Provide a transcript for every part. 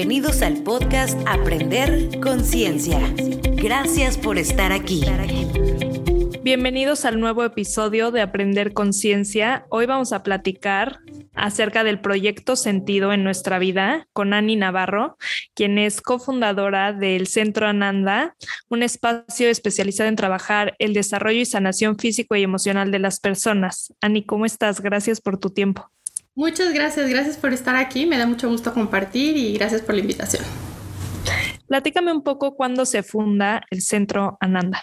Bienvenidos al podcast Aprender Conciencia. Gracias por estar aquí. Bienvenidos al nuevo episodio de Aprender Conciencia. Hoy vamos a platicar acerca del proyecto Sentido en nuestra vida con Ani Navarro, quien es cofundadora del Centro Ananda, un espacio especializado en trabajar el desarrollo y sanación físico y emocional de las personas. Ani, ¿cómo estás? Gracias por tu tiempo. Muchas gracias, gracias por estar aquí, me da mucho gusto compartir y gracias por la invitación. Platícame un poco cuándo se funda el Centro Ananda.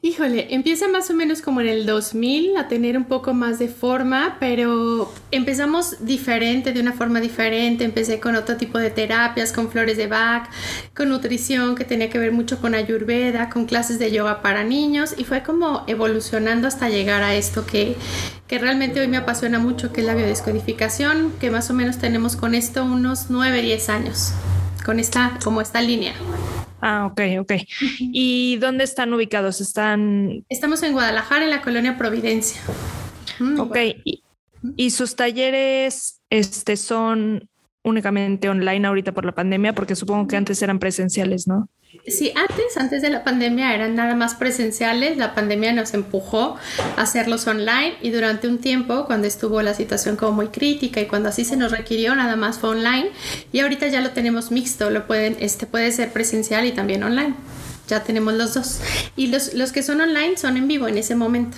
Híjole, empieza más o menos como en el 2000 a tener un poco más de forma, pero empezamos diferente, de una forma diferente. Empecé con otro tipo de terapias, con flores de Bach, con nutrición que tenía que ver mucho con ayurveda, con clases de yoga para niños y fue como evolucionando hasta llegar a esto que, que realmente hoy me apasiona mucho, que es la biodescodificación, que más o menos tenemos con esto unos 9, 10 años, con esta, como esta línea. Ah, ok, ok. ¿Y dónde están ubicados? Están... Estamos en Guadalajara, en la colonia Providencia. Mm, ok. ¿Y, sus talleres este, son únicamente online ahorita por la pandemia? Porque supongo que antes eran presenciales, ¿no? Sí, antes, antes de la pandemia eran nada más presenciales, la pandemia nos empujó a hacerlos online y durante un tiempo, cuando estuvo la situación como muy crítica y cuando así se nos requirió, nada más fue online y ahorita ya lo tenemos mixto, lo pueden, este puede ser presencial y también online. Ya tenemos los dos. Y los, los que son online son en vivo en ese momento.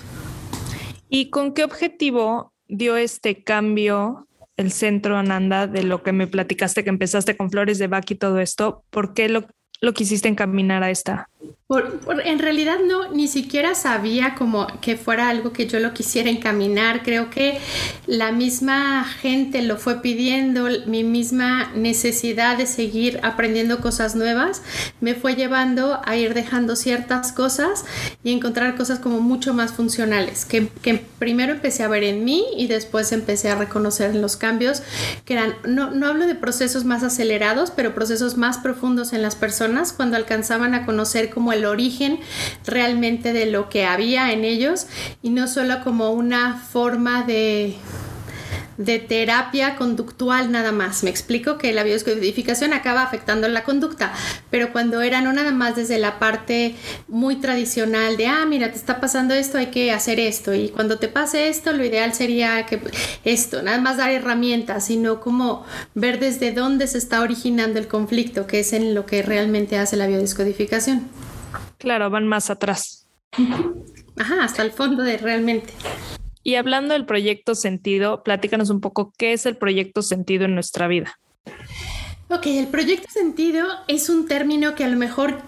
¿Y con qué objetivo dio este cambio el centro Ananda de lo que me platicaste que empezaste con flores de Bach y todo esto? ¿Por qué lo lo quisiste encaminar a esta? Por, en realidad no, ni siquiera sabía como que fuera algo que yo lo quisiera encaminar. Creo que la misma gente lo fue pidiendo, mi misma necesidad de seguir aprendiendo cosas nuevas me fue llevando a ir dejando ciertas cosas y encontrar cosas como mucho más funcionales, que, que primero empecé a ver en mí y después empecé a reconocer en los cambios, que eran, no, no hablo de procesos más acelerados, pero procesos más profundos en las personas cuando alcanzaban a conocer como el origen realmente de lo que había en ellos y no solo como una forma de de terapia conductual nada más. Me explico que la biodescodificación acaba afectando la conducta, pero cuando era no nada más desde la parte muy tradicional de, ah, mira, te está pasando esto, hay que hacer esto, y cuando te pase esto, lo ideal sería que esto, nada más dar herramientas, sino como ver desde dónde se está originando el conflicto, que es en lo que realmente hace la biodescodificación. Claro, van más atrás. Ajá, hasta el fondo de realmente. Y hablando del proyecto Sentido, platícanos un poco qué es el proyecto Sentido en nuestra vida. Ok, el proyecto Sentido es un término que a lo mejor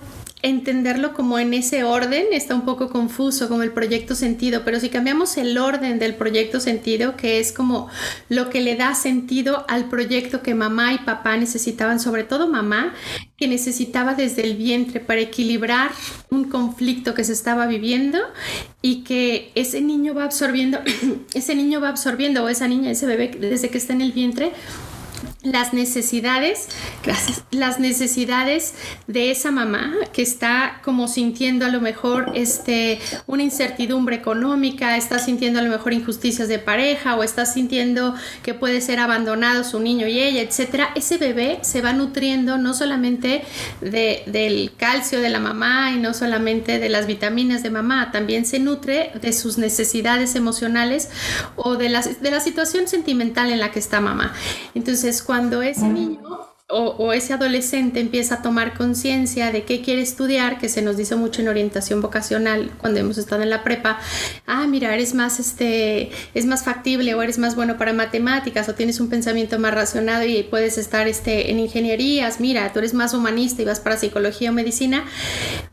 entenderlo como en ese orden está un poco confuso como el proyecto sentido, pero si cambiamos el orden del proyecto sentido, que es como lo que le da sentido al proyecto que mamá y papá necesitaban, sobre todo mamá, que necesitaba desde el vientre para equilibrar un conflicto que se estaba viviendo y que ese niño va absorbiendo, ese niño va absorbiendo o esa niña, ese bebé desde que está en el vientre las necesidades, gracias, las necesidades de esa mamá que está como sintiendo a lo mejor este, una incertidumbre económica, está sintiendo a lo mejor injusticias de pareja o está sintiendo que puede ser abandonado su niño y ella, etcétera. Ese bebé se va nutriendo no solamente de, del calcio de la mamá y no solamente de las vitaminas de mamá, también se nutre de sus necesidades emocionales o de la, de la situación sentimental en la que está mamá. Entonces, cuando ese niño o, ese adolescente empieza a tomar conciencia de qué quiere estudiar, que se nos dice mucho en orientación vocacional cuando hemos estado en la prepa, ah, mira, eres más, este, es más factible o eres más bueno para matemáticas o tienes un pensamiento más racionado y puedes estar este, en ingenierías, mira, tú eres más humanista y vas para psicología o medicina,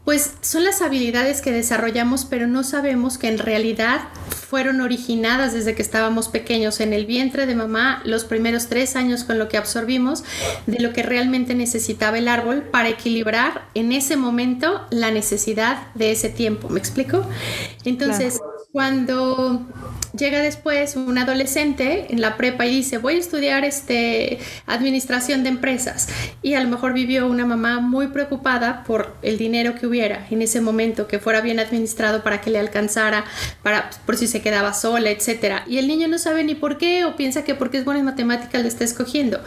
pues son las habilidades que desarrollamos, pero no sabemos que en realidad fueron originadas desde que estábamos pequeños. En el vientre de mamá, los primeros tres años con lo que absorbimos, de que realmente necesitaba el árbol para equilibrar en ese momento la necesidad de ese tiempo. ¿Me explico? Entonces, cuando llega después un adolescente en la prepa y dice, voy a estudiar este, administración de empresas. Y a lo mejor vivió una mamá muy preocupada por el dinero que hubiera en ese momento, que fuera bien administrado para que le alcanzara, para, por si se quedaba sola, etc. Y el niño no sabe ni por qué o piensa que porque es bueno en matemáticas le está escogiendo.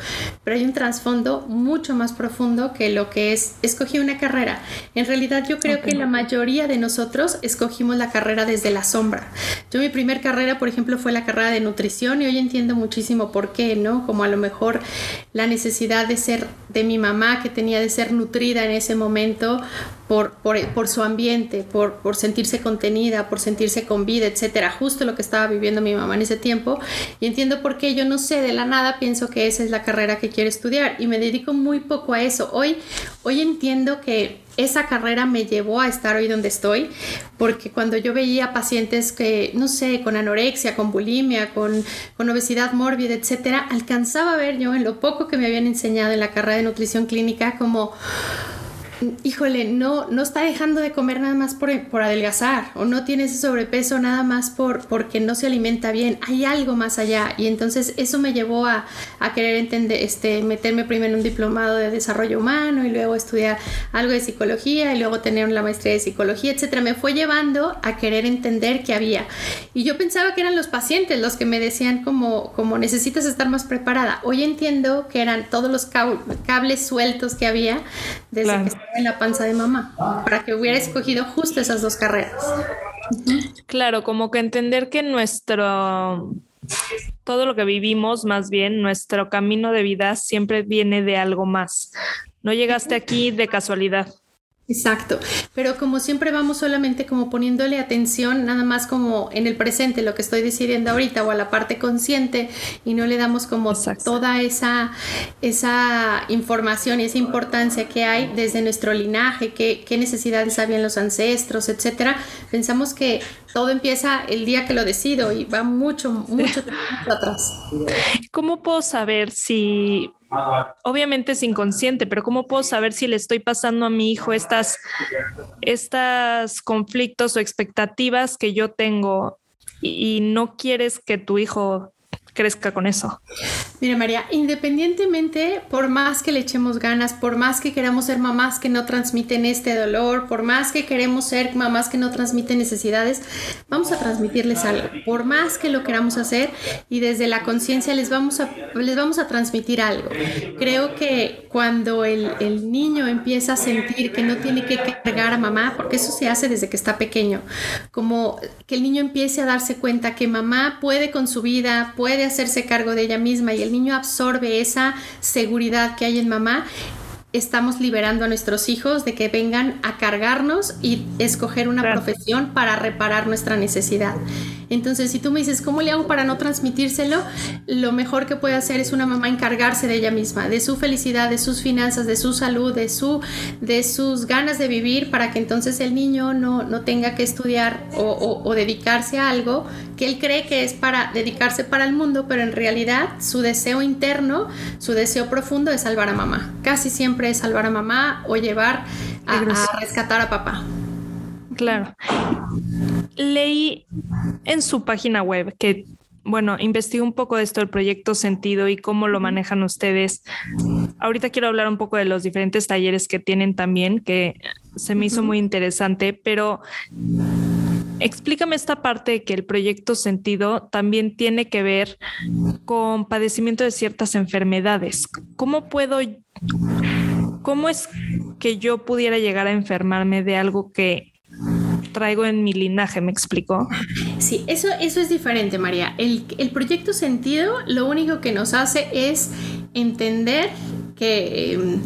Pero hay un trasfondo mucho más profundo que lo que es, escogí una carrera. En realidad yo creo que la mayoría de nosotros escogimos la carrera desde la sombra. Yo mi primer carrera por ejemplo, fue la carrera de nutrición y hoy entiendo muchísimo por qué, ¿no? Como a lo mejor la necesidad de ser de mi mamá, que tenía de ser nutrida en ese momento por, por, su ambiente, por, por, sentirse contenida, por sentirse con vida, etcétera. Justo lo que estaba viviendo mi mamá en ese tiempo. Y entiendo por qué yo no sé de la nada, pienso que esa es la carrera que quiero estudiar y me dedico muy poco a eso. Hoy, hoy entiendo que esa carrera me llevó a estar hoy donde estoy, porque cuando yo veía pacientes que, no sé, con anorexia, con bulimia, con, con obesidad mórbida, etcétera, alcanzaba a ver yo en lo poco que me habían enseñado en la carrera de nutrición clínica como híjole, no, no está dejando de comer nada más por, por, adelgazar o no tiene ese sobrepeso nada más por, porque no se alimenta bien, hay algo más allá y entonces eso me llevó a, a, querer entender, este, meterme primero en un diplomado de desarrollo humano y luego estudiar algo de psicología y luego tener la maestría de psicología, etcétera, me fue llevando a querer entender qué había. Y yo pensaba que eran los pacientes los que me decían como, como necesitas estar más preparada, hoy entiendo que eran todos los cables sueltos que había desde que en la panza de mamá, para que hubiera escogido justo esas dos carreras. Claro, como que entender que nuestro, todo lo que vivimos, más bien, nuestro camino de vida siempre viene de algo más. No llegaste aquí de casualidad. Exacto, pero como siempre vamos solamente como poniéndole atención nada más como en el presente, lo que estoy decidiendo ahorita o a la parte consciente y no le damos como toda esa, esa información y esa importancia que hay desde nuestro linaje, qué, qué necesidades habían los ancestros, etcétera, pensamos que todo empieza el día que lo decido y va mucho, mucho tiempo atrás. ¿Cómo puedo saber si obviamente es inconsciente, pero ¿cómo puedo saber si le estoy pasando a mi hijo estas, estas conflictos o expectativas que yo tengo y no quieres que tu hijo crezca con eso. Mira, María, independientemente, por más que le echemos ganas, por más que queramos ser mamás que no transmiten este dolor, por más que queremos ser mamás que no transmiten necesidades, vamos a transmitirles algo. Por más que lo queramos hacer y desde la conciencia les, vamos a, les vamos a transmitir algo. Creo que cuando el, niño empieza a sentir que no tiene que cargar a mamá, porque eso se hace desde que está pequeño, como que el niño empiece a darse cuenta que mamá puede con su vida, puede hacerse cargo de ella misma y el niño absorbe esa seguridad que hay en mamá estamos liberando a nuestros hijos de que vengan a cargarnos y escoger una profesión para reparar nuestra necesidad. Entonces, si tú me dices, ¿cómo le hago para no transmitírselo? Lo mejor que puede hacer es una mamá encargarse de ella misma, de su felicidad, de sus finanzas, de su salud, de, su, de sus ganas de vivir, para que entonces el niño no, no tenga que estudiar o, o dedicarse a algo que él cree que es para dedicarse para el mundo, pero en realidad su deseo interno, su deseo profundo es salvar a mamá. Casi siempre es salvar a mamá o llevar a, rescatar a papá. Claro. Leí en su página web que bueno, investigué un poco de esto del proyecto Sentido y cómo lo manejan ustedes. Ahorita quiero hablar un poco de los diferentes talleres que tienen también, que se me hizo muy interesante, pero explícame esta parte de que el proyecto Sentido también tiene que ver con padecimiento de ciertas enfermedades. ¿Cómo puedo ¿cómo es que yo pudiera llegar a enfermarme de algo que traigo en mi linaje, ¿me explico? Sí, eso, eso es diferente, María. El, el proyecto sentido lo único que nos hace es entender que em,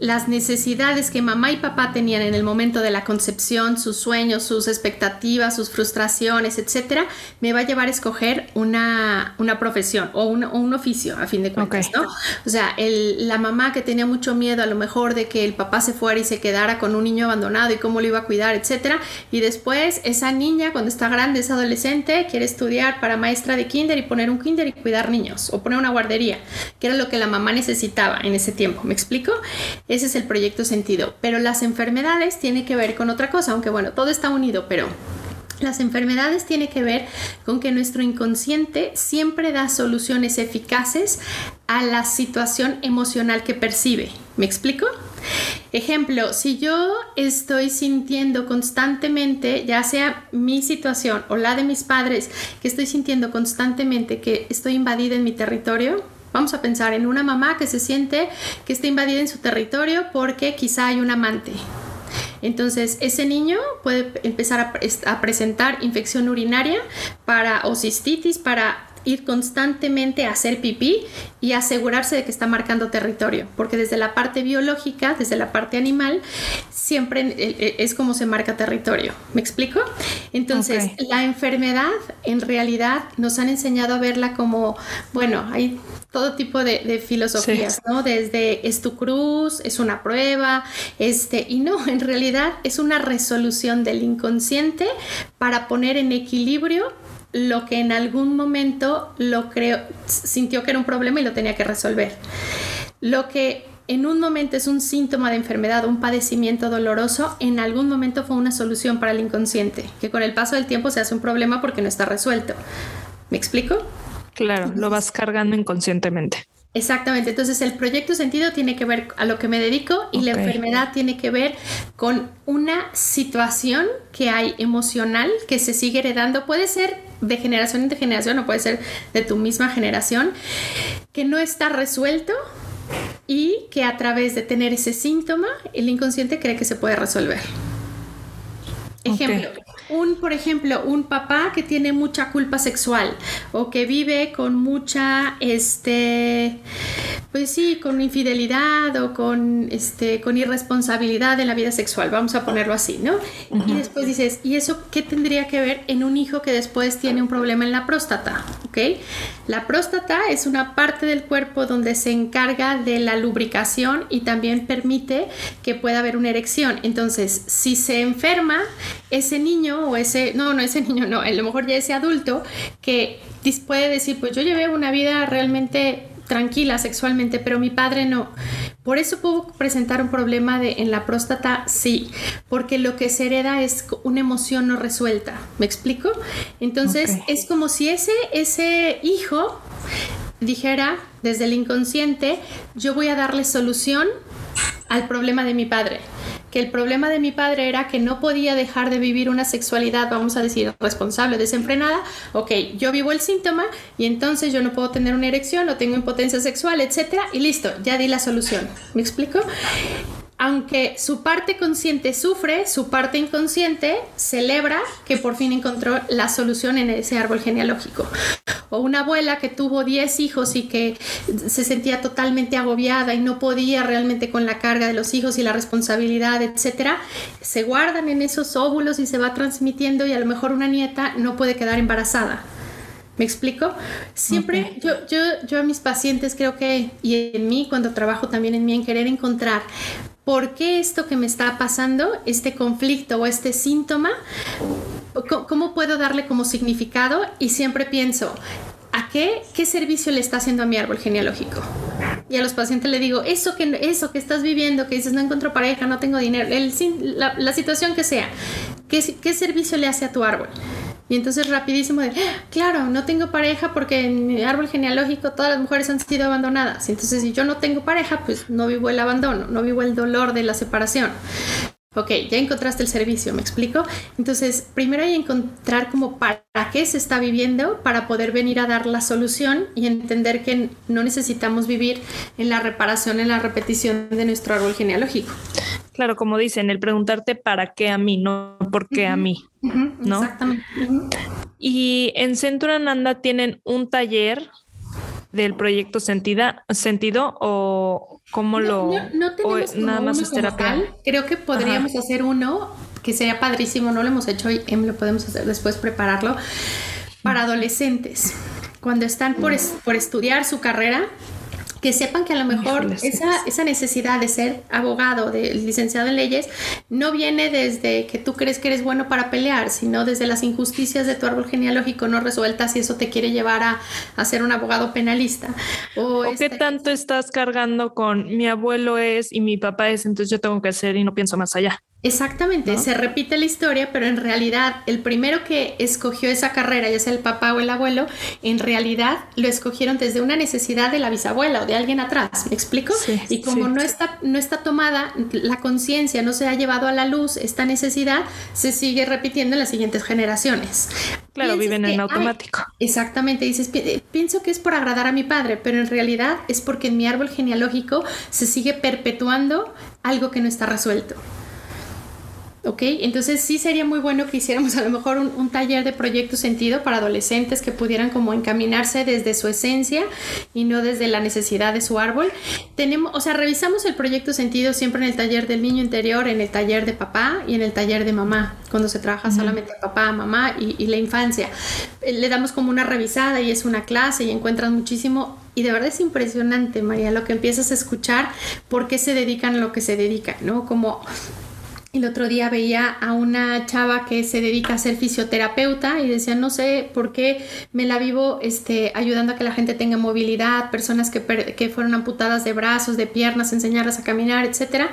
las necesidades que mamá y papá tenían en el momento de la concepción, sus sueños, sus expectativas, sus frustraciones, etcétera, me va a llevar a escoger una, una profesión o un, un, oficio, a fin de cuentas, ¿no? O sea, el, la mamá que tenía mucho miedo a lo mejor de que el papá se fuera y se quedara con un niño abandonado y cómo lo iba a cuidar, etcétera, y después esa niña, cuando está grande, es adolescente, quiere estudiar para maestra de kinder y poner un kinder y cuidar niños o poner una guardería, que era lo que la mamá necesitaba en ese tiempo, ¿me explico? Ese es el proyecto sentido. Pero las enfermedades tienen que ver con otra cosa, aunque bueno, todo está unido, pero Las enfermedades tienen que ver con que nuestro inconsciente siempre da soluciones eficaces a la situación emocional que percibe. ¿Me explico? Ejemplo, si yo estoy sintiendo constantemente, ya sea mi situación o la de mis padres, que estoy sintiendo constantemente que estoy invadida en mi territorio, Vamos a pensar en una mamá que se siente que está invadida en su territorio porque quizá hay un amante. Entonces, ese niño puede empezar a, a presentar infección urinaria para o cistitis para ir constantemente a hacer pipí y asegurarse de que está marcando territorio, porque desde la parte biológica, desde la parte animal, siempre eh, eh, es como se marca territorio. ¿Me explico? Entonces, la enfermedad en realidad nos han enseñado a verla como, bueno, hay todo tipo de, filosofías, ¿no? Desde es tu cruz, es una prueba, este, y no, en realidad es una resolución del inconsciente para poner en equilibrio lo que en algún momento lo creo, sintió que era un problema y lo tenía que resolver. Lo que en un momento es un síntoma de enfermedad, un padecimiento doloroso, en algún momento fue una solución para el inconsciente, que con el paso del tiempo se hace un problema porque no está resuelto. ¿Me explico? Claro, lo vas cargando inconscientemente. Exactamente, entonces el proyecto sentido tiene que ver a lo que me dedico y la enfermedad tiene que ver con una situación que hay emocional que se sigue heredando, puede ser de generación en generación o puede ser de tu misma generación, que no está resuelto y que a través de tener ese síntoma el inconsciente cree que se puede resolver. Ejemplo, un, por ejemplo, un papá que tiene mucha culpa sexual o que vive con mucha, este, pues sí, con infidelidad o con, este, con irresponsabilidad en la vida sexual, vamos a ponerlo así, ¿no? Y después dices, ¿y eso qué tendría que ver en un hijo que después tiene un problema en la próstata? ¿Ok? La próstata es una parte del cuerpo donde se encarga de la lubricación y también permite que pueda haber una erección. Entonces, si se enferma, ese niño o ese, no, no ese niño, no, a lo mejor ya ese adulto que puede decir, pues yo llevé una vida realmente tranquila sexualmente, pero mi padre no. Por eso puedo presentar un problema de, en la próstata, sí, porque lo que se hereda es una emoción no resuelta. ¿Me explico? Entonces es como si ese, ese hijo dijera desde el inconsciente, yo voy a darle solución al problema de mi padre el problema de mi padre era que no podía dejar de vivir una sexualidad, vamos a decir, responsable, desenfrenada. Ok, yo vivo el síntoma y entonces yo no puedo tener una erección o tengo impotencia sexual, etcétera, y listo, ya di la solución. ¿Me explico? aunque su parte consciente sufre, su parte inconsciente celebra que por fin encontró la solución en ese árbol genealógico. O una abuela que tuvo 10 hijos y que se sentía totalmente agobiada y no podía realmente con la carga de los hijos y la responsabilidad, etcétera, se guardan en esos óvulos y se va transmitiendo y a lo mejor una nieta no puede quedar embarazada. ¿Me explico? Siempre yo, yo, yo a mis pacientes creo que, y en mí cuando trabajo también en mí, en querer encontrar por qué esto que me está pasando, este conflicto o este síntoma, cómo puedo darle como significado y siempre pienso, ¿a qué, qué servicio le está haciendo a mi árbol genealógico? Y a los pacientes le digo, eso que, eso que estás viviendo, que dices, no encuentro pareja, no tengo dinero, la, situación que sea, ¿qué, ¿qué servicio le hace a tu árbol? Y entonces rapidísimo de, claro, no tengo pareja porque en mi árbol genealógico todas las mujeres han sido abandonadas. Entonces si yo no tengo pareja, pues no vivo el abandono, no vivo el dolor de la separación. Ok, ya encontraste el servicio, ¿me explico? Entonces, primero hay que encontrar como para qué se está viviendo para poder venir a dar la solución y entender que no necesitamos vivir en la reparación, en la repetición de nuestro árbol genealógico. Claro, como dicen, el preguntarte para qué a mí, no por qué a mí, ¿no? Exactamente. Y en Centro Ananda tienen un taller del proyecto Sentida, Sentido o cómo lo no, tenemos nada más es terapia. Creo que podríamos hacer uno que sería padrísimo, no lo hemos hecho y em, lo podemos hacer después prepararlo para adolescentes. Cuando están por, por estudiar su carrera que sepan que a lo mejor esa, esa, necesidad de ser abogado, de licenciado en leyes, no viene desde que tú crees que eres bueno para pelear, sino desde las injusticias de tu árbol genealógico no resueltas y eso te quiere llevar a, a ser un abogado penalista. O, qué este tanto estás cargando con mi abuelo es y mi papá es, entonces yo tengo que hacer y no pienso más allá. Exactamente, se repite la historia, pero en realidad el primero que escogió esa carrera, ya sea el papá o el abuelo, en realidad lo escogieron desde una necesidad de la bisabuela o de alguien atrás, ¿me explico? y como no, está, no está tomada la conciencia, no se ha llevado a la luz esta necesidad, se sigue repitiendo en las siguientes generaciones. Claro, viven en automático. exactamente, dices, pienso que es por agradar a mi padre, pero en realidad es porque en mi árbol genealógico se sigue perpetuando algo que no está resuelto. ¿Ok? Entonces sí sería muy bueno que hiciéramos a lo mejor un, taller de proyecto sentido para adolescentes que pudieran como encaminarse desde su esencia y no desde la necesidad de su árbol. Tenemos, o sea, revisamos el proyecto sentido siempre en el taller del niño interior, en el taller de papá y en el taller de mamá, cuando se trabaja solamente papá, mamá y, y la infancia. Eh, le damos como una revisada y es una clase y encuentran muchísimo y de verdad es impresionante, María, lo que empiezas a escuchar, por qué se dedican a lo que se dedican, ¿no? Como el otro día veía a una chava que se dedica a ser fisioterapeuta y decía, no sé por qué me la vivo este, ayudando a que la gente tenga movilidad, personas que, que fueron amputadas de brazos, de piernas, enseñarlas a caminar, etc.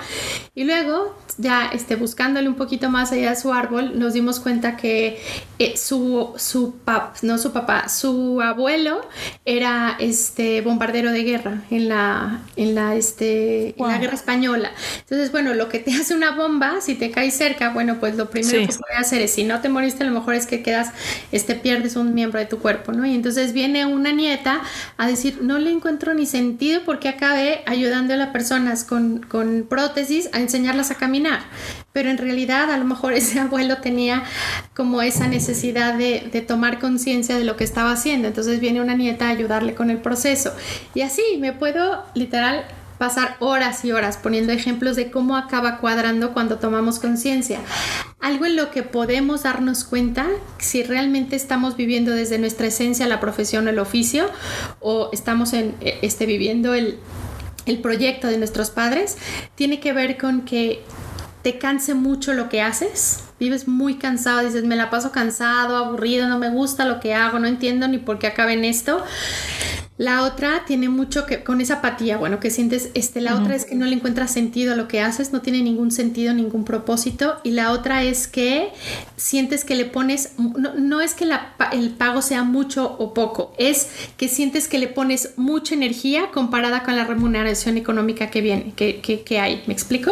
Y luego, ya este, buscándole un poquito más allá de su árbol, nos dimos cuenta que eh, su, su no su papá, su abuelo era este, bombardero de guerra en la, en la, este, en la guerra española. Entonces, bueno, lo que te hace una bomba, si te caes cerca, bueno, pues lo primero que puede hacer es, si no te moriste, a lo mejor es que quedas, este, pierdes un miembro de tu cuerpo, ¿no? Y entonces viene una nieta a decir, no le encuentro ni sentido porque acabé ayudando a las personas con, con prótesis a enseñarlas a caminar. Pero en realidad a lo mejor ese abuelo tenía como esa necesidad de, de tomar conciencia de lo que estaba haciendo. Entonces viene una nieta a ayudarle con el proceso. Y así me puedo literal pasar horas y horas poniendo ejemplos de cómo acaba cuadrando cuando tomamos conciencia. Algo en lo que podemos darnos cuenta si realmente estamos viviendo desde nuestra esencia la profesión o el oficio o estamos en, e, este, viviendo el, el proyecto de nuestros padres, tiene que ver con que te canse mucho lo que haces, vives muy cansado, dices, me la paso cansado, aburrido, no me gusta lo que hago, no entiendo ni por qué acaba en esto. La otra tiene mucho que con esa apatía, bueno, que sientes, este, la otra es que no le encuentras sentido a lo que haces, no tiene ningún sentido, ningún propósito. Y la otra es que sientes que le pones, no, es que el pago sea mucho o poco, es que sientes que le pones mucha energía comparada con la remuneración económica que viene, que, que, que hay. ¿Me explico?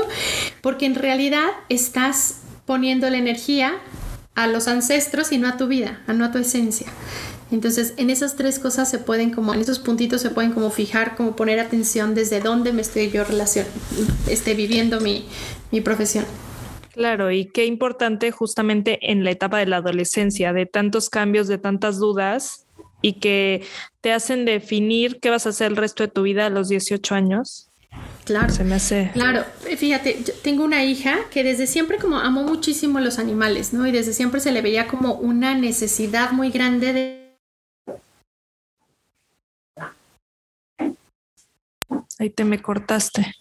Porque en realidad estás poniendo la energía a los ancestros y no a tu vida, a no a tu esencia. Entonces, en esas tres cosas se pueden como, en esos puntitos se pueden como fijar, como poner atención desde dónde me estoy yo relación, esté viviendo mi, mi profesión. Claro, y qué importante justamente en la etapa de la adolescencia, de tantos cambios, de tantas dudas y que te hacen definir qué vas a hacer el resto de tu vida a los 18 años. Claro. Se me hace. Claro, fíjate, yo tengo una hija que desde siempre como amó muchísimo los animales, ¿no? Y desde siempre se le veía como una necesidad muy grande de Ahí te me cortaste.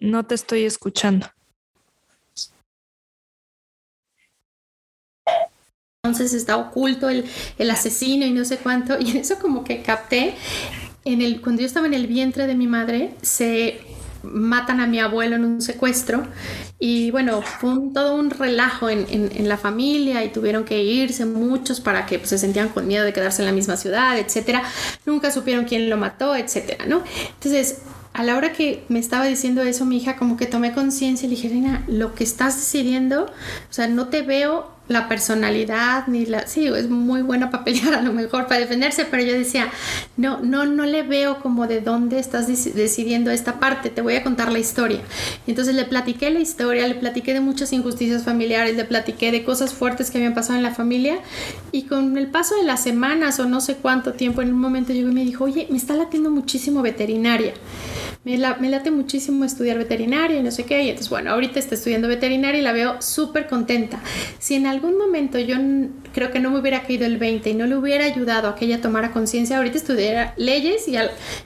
No te estoy escuchando. Entonces está oculto el, el, asesino y no sé cuánto. Y eso como que capté. En el, cuando yo estaba en el vientre de mi madre, se matan a mi abuelo en un secuestro y bueno, fue todo un relajo en, en, la familia y tuvieron que irse muchos para que pues, se sentían con miedo de quedarse en la misma ciudad, etcétera. Nunca supieron quién lo mató, etcétera, ¿no? Entonces, a la hora que me estaba diciendo eso mi hija, como que tomé conciencia y le dije, Reina, lo que estás decidiendo, o sea, no te veo la personalidad ni la sí es muy buena para pelear a lo mejor para defenderse pero yo decía no no no le veo como de dónde estás decidiendo esta parte te voy a contar la historia. Entonces le platiqué la historia le platiqué de muchas injusticias familiares le platiqué de cosas fuertes que habían pasado en la familia y con el paso de las semanas o no sé cuánto tiempo en un momento llegó y me dijo oye me está latiendo muchísimo veterinaria me, me late muchísimo estudiar veterinaria y no sé qué. Y entonces, bueno, ahorita está estudiando veterinaria y la veo súper contenta. Si en algún momento yo creo que no me hubiera caído el 20 y no le hubiera ayudado a que ella tomara conciencia, ahorita estudiara leyes y,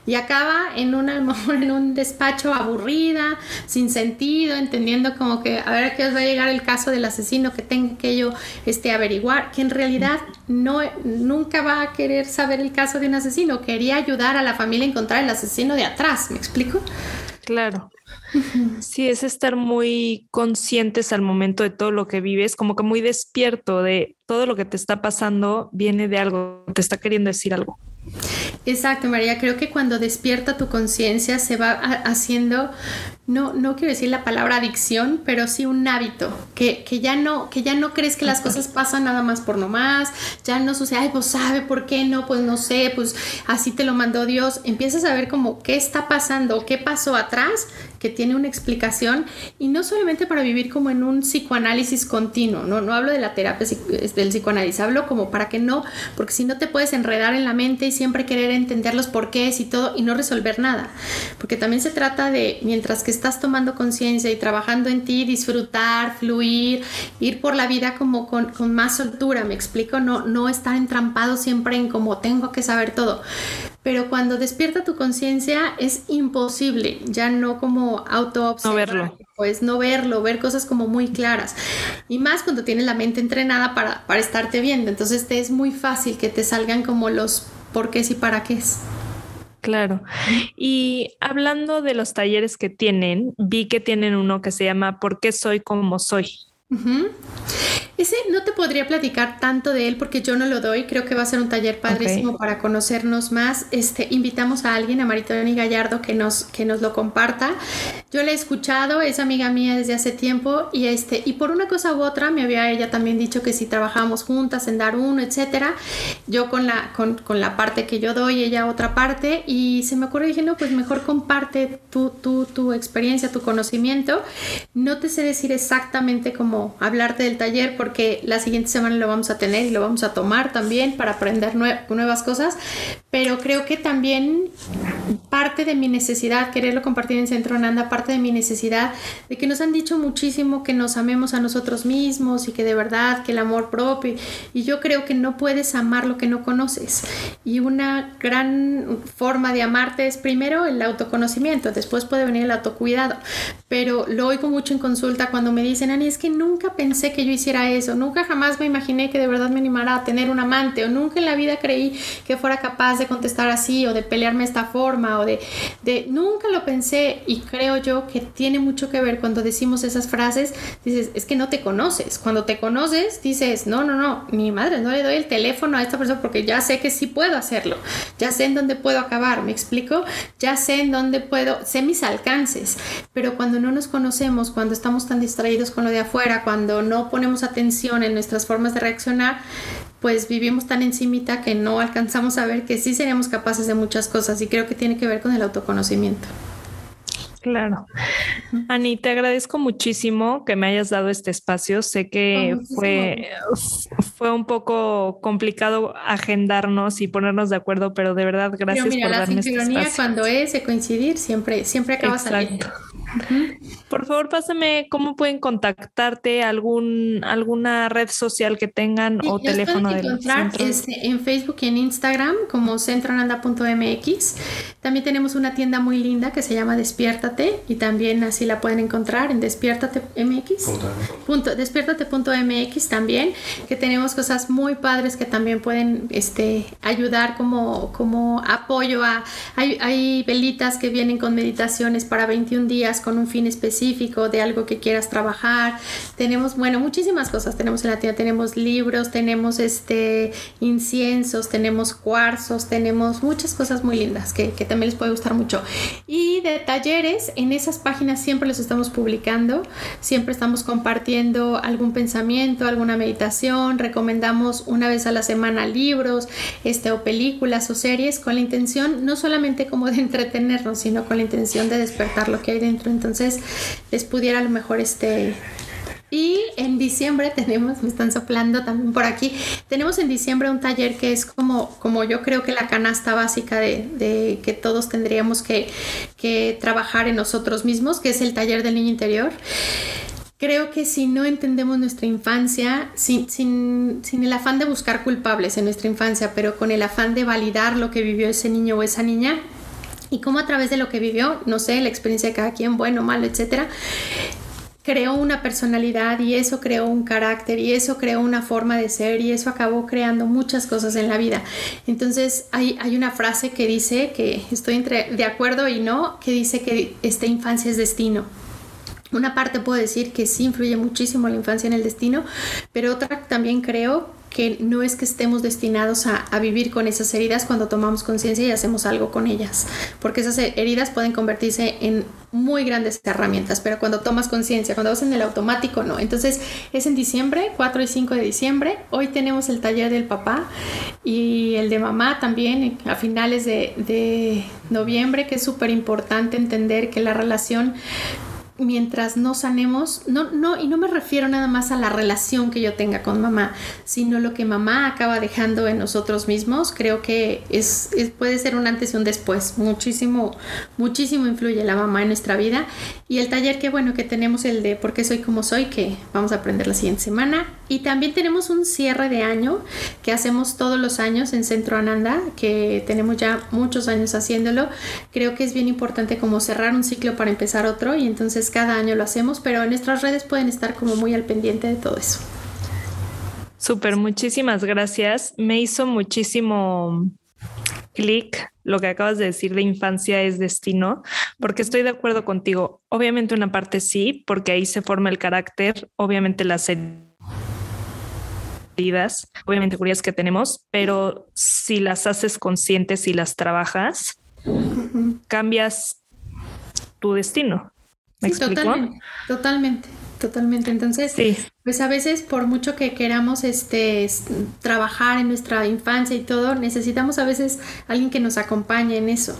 y acaba en, una, en un despacho aburrida, sin sentido, entendiendo como que a ver a qué os va a llegar el caso del asesino que tenga que yo este, averiguar, que en realidad no, nunca va a querer saber el caso de un asesino, quería ayudar a la familia a encontrar el asesino de atrás, ¿me explico? Claro. Sí, es estar muy conscientes al momento de todo lo que vives, como que muy despierto de todo lo que te está pasando, viene de algo, te está queriendo decir algo. Exacto, María. Creo que cuando despierta tu conciencia se va haciendo, no, no quiero decir la palabra adicción, pero sí un hábito, que, que, ya, no, que ya no crees que las cosas pasan nada más por nomás, ya no sucede, ay, pues sabe por qué no, pues no sé, pues así te lo mandó Dios. Empiezas a ver como qué está pasando, qué pasó atrás, que tiene una explicación, y no solamente para vivir como en un psicoanálisis continuo, no, no hablo de la terapia del psicoanálisis, hablo como para que no, porque si no te puedes enredar en la mente y siempre querer entender los porqués y todo y no resolver nada. Porque también se trata de, mientras que estás tomando conciencia y trabajando en ti, disfrutar, fluir, ir por la vida como con, con más soltura, me explico, no, no estar entrampado siempre en como tengo que saber todo. Pero cuando despierta tu conciencia es imposible, ya no como auto no verlo. pues no verlo, ver cosas como muy claras. Y más cuando tienes la mente entrenada para, para estarte viendo. Entonces te es muy fácil que te salgan como los por qué y para qué es. Claro. Y hablando de los talleres que tienen, vi que tienen uno que se llama ¿Por qué soy como soy? Ese no te podría platicar tanto de él porque yo no lo doy. Creo que va a ser un taller padrísimo para conocernos más. Este, invitamos a alguien, a Maritoni Gallardo, que nos, que nos lo comparta. Yo la he escuchado, es amiga mía desde hace tiempo y este, y por una cosa u otra me había ella también dicho que si trabajábamos juntas en dar uno, etcétera, yo con la, con, con la parte que yo doy, ella otra parte, y se me ocurrió dije, no, pues mejor comparte tu, tu, tu experiencia, tu conocimiento. No te sé decir exactamente cómo hablarte del taller porque porque la siguiente semana lo vamos a tener y lo vamos a tomar también para aprender nuevas cosas, pero creo que también parte de mi necesidad, quererlo compartir en Centro Nanda, parte de mi necesidad de que nos han dicho muchísimo que nos amemos a nosotros mismos y que de verdad, que el amor propio, y yo creo que no puedes amar lo que no conoces. Y una gran forma de amarte es primero el autoconocimiento, después puede venir el autocuidado, pero lo oigo mucho en consulta cuando me dicen, Ani, es que nunca pensé que yo hiciera eso eso, nunca jamás me imaginé que de verdad me animara a tener un amante o nunca en la vida creí que fuera capaz de contestar así o de pelearme de esta forma o de, de nunca lo pensé y creo yo que tiene mucho que ver cuando decimos esas frases, dices, es que no te conoces, cuando te conoces dices, no, no, no, mi madre, no le doy el teléfono a esta persona porque ya sé que sí puedo hacerlo, ya sé en dónde puedo acabar, me explico, ya sé en dónde puedo, sé mis alcances, pero cuando no nos conocemos, cuando estamos tan distraídos con lo de afuera, cuando no ponemos atención, en nuestras formas de reaccionar, pues vivimos tan encimita que no alcanzamos a ver que sí seremos capaces de muchas cosas y creo que tiene que ver con el autoconocimiento. Claro. Ani, te agradezco muchísimo que me hayas dado este espacio. Sé que fue, fue un poco complicado agendarnos y ponernos de acuerdo, pero de verdad gracias pero mira, por la darme este espacio. cuando es de coincidir siempre siempre acaba saliendo. Por favor, pásame cómo pueden contactarte, algún, alguna red social que tengan o teléfono de centro. Este, en Facebook y en Instagram como centroananda.mx. También tenemos una tienda muy linda que se llama Despiértate y también así la pueden encontrar en despiértate.mx. Punto, despiértate.mx también, que tenemos cosas muy padres que también pueden este, ayudar como, como apoyo a... Hay, hay velitas que vienen con meditaciones para 21 días con un fin específico de algo que quieras trabajar. Tenemos, bueno, muchísimas cosas. Tenemos en la tienda, tenemos libros, tenemos este inciensos, tenemos cuarzos, tenemos muchas cosas muy lindas que, que también les puede gustar mucho. Y de talleres, en esas páginas siempre los estamos publicando, siempre estamos compartiendo algún pensamiento, alguna meditación, recomendamos una vez a la semana libros, este, o películas o series con la intención no solamente como de entretenernos, sino con la intención de despertar lo que hay dentro entonces les pudiera a lo mejor este... Y en diciembre tenemos, me están soplando también por aquí, tenemos en diciembre un taller que es como, como yo creo que la canasta básica de, que todos tendríamos que, que trabajar en nosotros mismos, que es el taller del niño interior. Creo que si no entendemos nuestra infancia, sin, sin, sin, el afán de buscar culpables en nuestra infancia, pero con el afán de validar lo que vivió ese niño o esa niña, y cómo a través de lo que vivió, no sé, la experiencia de cada quien, bueno, malo, etcétera, creó una personalidad y eso creó un carácter y eso creó una forma de ser y eso acabó creando muchas cosas en la vida. Entonces hay, hay una frase que dice, que estoy entre, de acuerdo y no, que dice que esta infancia es destino. Una parte puedo decir que sí influye muchísimo la infancia en el destino, pero otra también creo que no es que estemos destinados a, vivir con esas heridas cuando tomamos conciencia y hacemos algo con ellas, porque esas heridas pueden convertirse en muy grandes herramientas, pero cuando tomas conciencia, cuando vas en el automático, no. Entonces es en diciembre, 4 y 5 de diciembre, hoy tenemos el taller del papá y el de mamá también a finales de, de noviembre, que es súper importante entender que la relación mientras no sanemos, no, no, y no me refiero nada más a la relación que yo tenga con mamá, sino lo que mamá acaba dejando en nosotros mismos, creo que es, puede ser un antes y un después. Muchísimo, muchísimo influye la mamá en nuestra vida. Y el taller que bueno que tenemos el de por qué soy como soy, que vamos a aprender la siguiente semana. Y también tenemos un cierre de año que hacemos todos los años en Centro Ananda, que tenemos ya muchos años haciéndolo. Creo que es bien importante como cerrar un ciclo para empezar otro y entonces cada año lo hacemos, pero en nuestras redes pueden estar como muy al pendiente de todo eso. Súper, muchísimas gracias. Me hizo muchísimo clic lo que acabas de decir de infancia es destino, porque estoy de acuerdo contigo. Obviamente una parte sí, porque ahí se forma el carácter, obviamente las heridas, obviamente curiosas que tenemos, pero si las haces conscientes y las trabajas, cambias tu destino. ¿Me Totalmente, totalmente, totalmente. Entonces, pues a veces por mucho que queramos este trabajar en nuestra infancia y todo, necesitamos a veces alguien que nos acompañe en eso.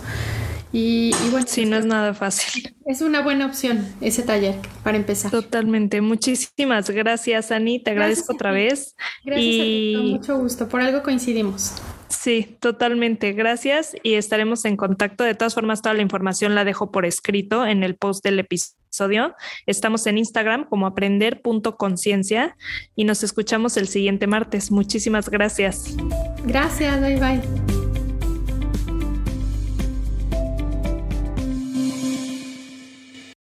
Y, bueno, sí, no es nada fácil. Es una buena opción ese taller para empezar. Totalmente. Muchísimas gracias, Ani. Te agradezco otra vez. Gracias y... con mucho gusto. Por algo coincidimos. Sí, totalmente. Gracias y estaremos en contacto. De todas formas, toda la información la dejo por escrito en el post del episodio. Estamos en Instagram como aprender.conciencia y nos escuchamos el siguiente martes. Muchísimas gracias. Gracias, bye bye.